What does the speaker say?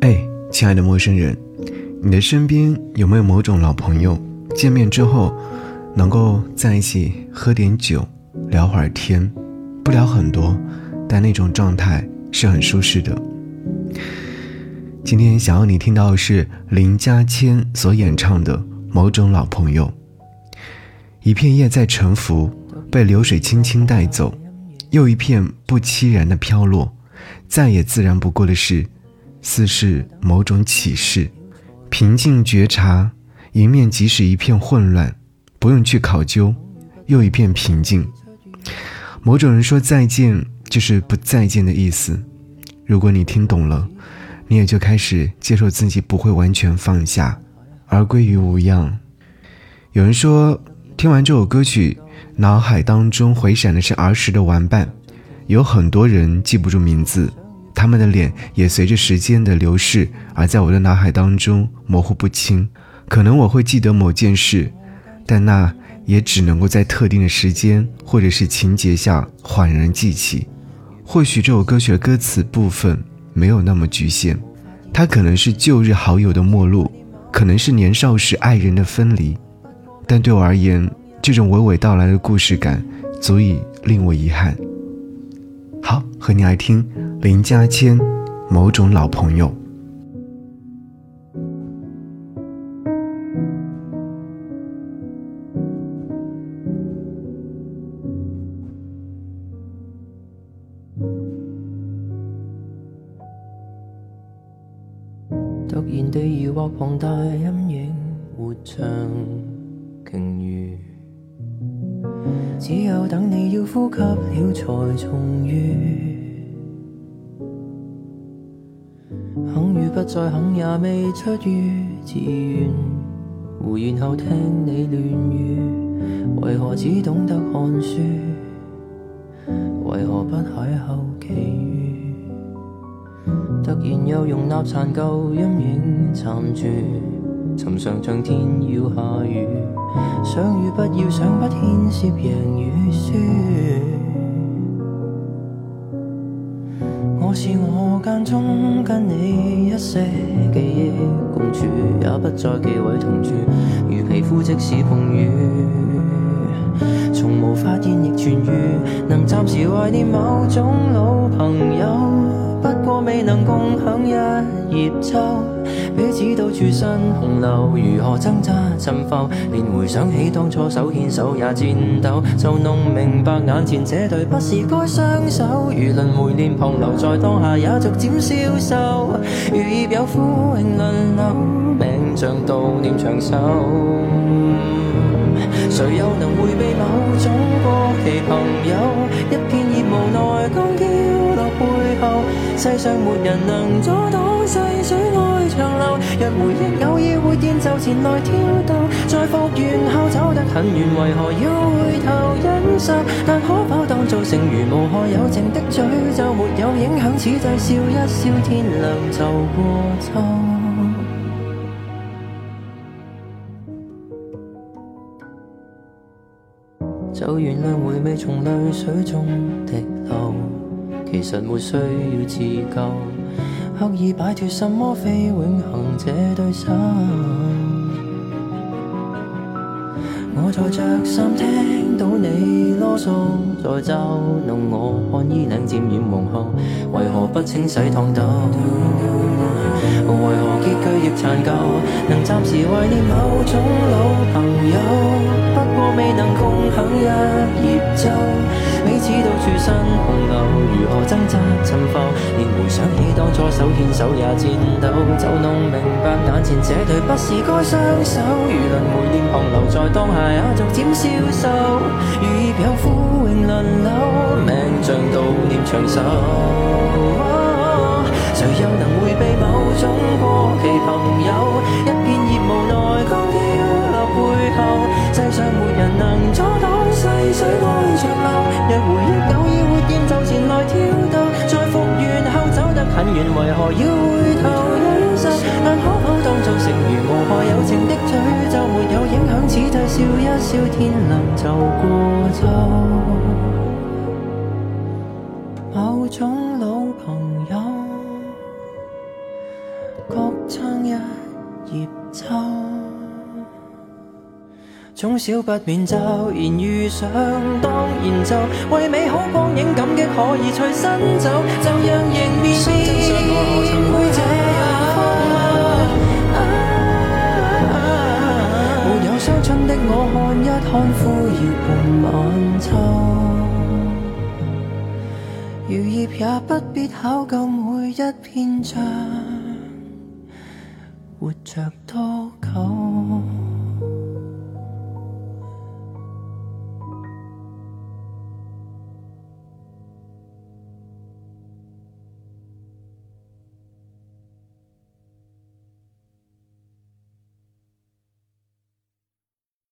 哎，亲爱的陌生人，你的身边有没有某种老朋友？见面之后，能够在一起喝点酒，聊会儿天，不聊很多，但那种状态是很舒适的。今天想要你听到的是林嘉谦所演唱的《某种老朋友》。一片叶在沉浮，被流水轻轻带走，又一片不凄然的飘落，再也自然不过的事。似是某种启示，平静觉察，迎面即使一片混乱，不用去考究，又一片平静。某种人说再见，就是不再见的意思。如果你听懂了，你也就开始接受自己不会完全放下，而归于无恙。有人说，听完这首歌曲，脑海当中回闪的是儿时的玩伴，有很多人记不住名字。他们的脸也随着时间的流逝，而在我的脑海当中模糊不清。可能我会记得某件事，但那也只能够在特定的时间或者是情节下恍然记起。或许这首歌曲的歌词部分没有那么局限，它可能是旧日好友的陌路，可能是年少时爱人的分离。但对我而言，这种娓娓道来的故事感，足以令我遗憾。好，和你来听。林家谦，某种老朋友。突然地摇晃庞大阴影，活像鲸鱼，只有等你要呼吸了才重遇。肯与不再肯，也未出于自愿。胡言后听你乱语，为何只懂得看书？为何不邂逅奇遇？突然又容纳残旧阴影残住，寻常像天要下雨，想与不要想，不牵涉赢与输。是我间中跟你一些记忆共处，也不再忌讳同住，如皮肤即使碰雨，从无发现亦痊愈，能暂时怀念某种老朋友。未能共享一叶舟，彼此到处身洪流，如何挣扎沉浮？连回想起当初手牵手也颤抖，就弄明白眼前这对不是该双手。如轮回脸庞留在当下也逐渐消瘦，如叶有呼荣轮流，命像悼念长寿。谁又能回避某种过期朋友？一片叶无奈刚飘落背后。世上没人能阻挡细水爱长流。若回忆偶尔会电就前来挑逗。在复原后走得很远，为何要回头忍受？但可否当做成余无害友情的嘴，就没有影响？此际笑一笑，天亮就过秋。就原谅回味从泪水中滴流。其实没需要自救，刻意摆脱什么非永恒这对手。我在着衫听到你啰嗦，在嘲弄我看衣领渐染黄后，为何不清洗烫抖？为何结局亦残旧？能暂时怀念某种老朋友，不过未能共享一叶舟，彼此到处身红柳。挣扎、寻访，连回想起当初手牵手也颤抖。就弄明白眼前这对不是该双手，如轮回脸庞，留在当下也逐渐消瘦。如叶有枯荣轮流，命像悼念长寿。谁又能回避某种过期朋友？要回头忍受，但可否当作成员和害？友情的诅咒没有影响。此际笑一笑，天亮就过秋。某种老朋友，各撑一页。多少不免骤然遇上，当然就为美好光影感激，可以随身走，就让迎面变。想会这一没有伤春的我，看一看枯叶伴晚秋，如叶也不必考究每一篇章，活著多久？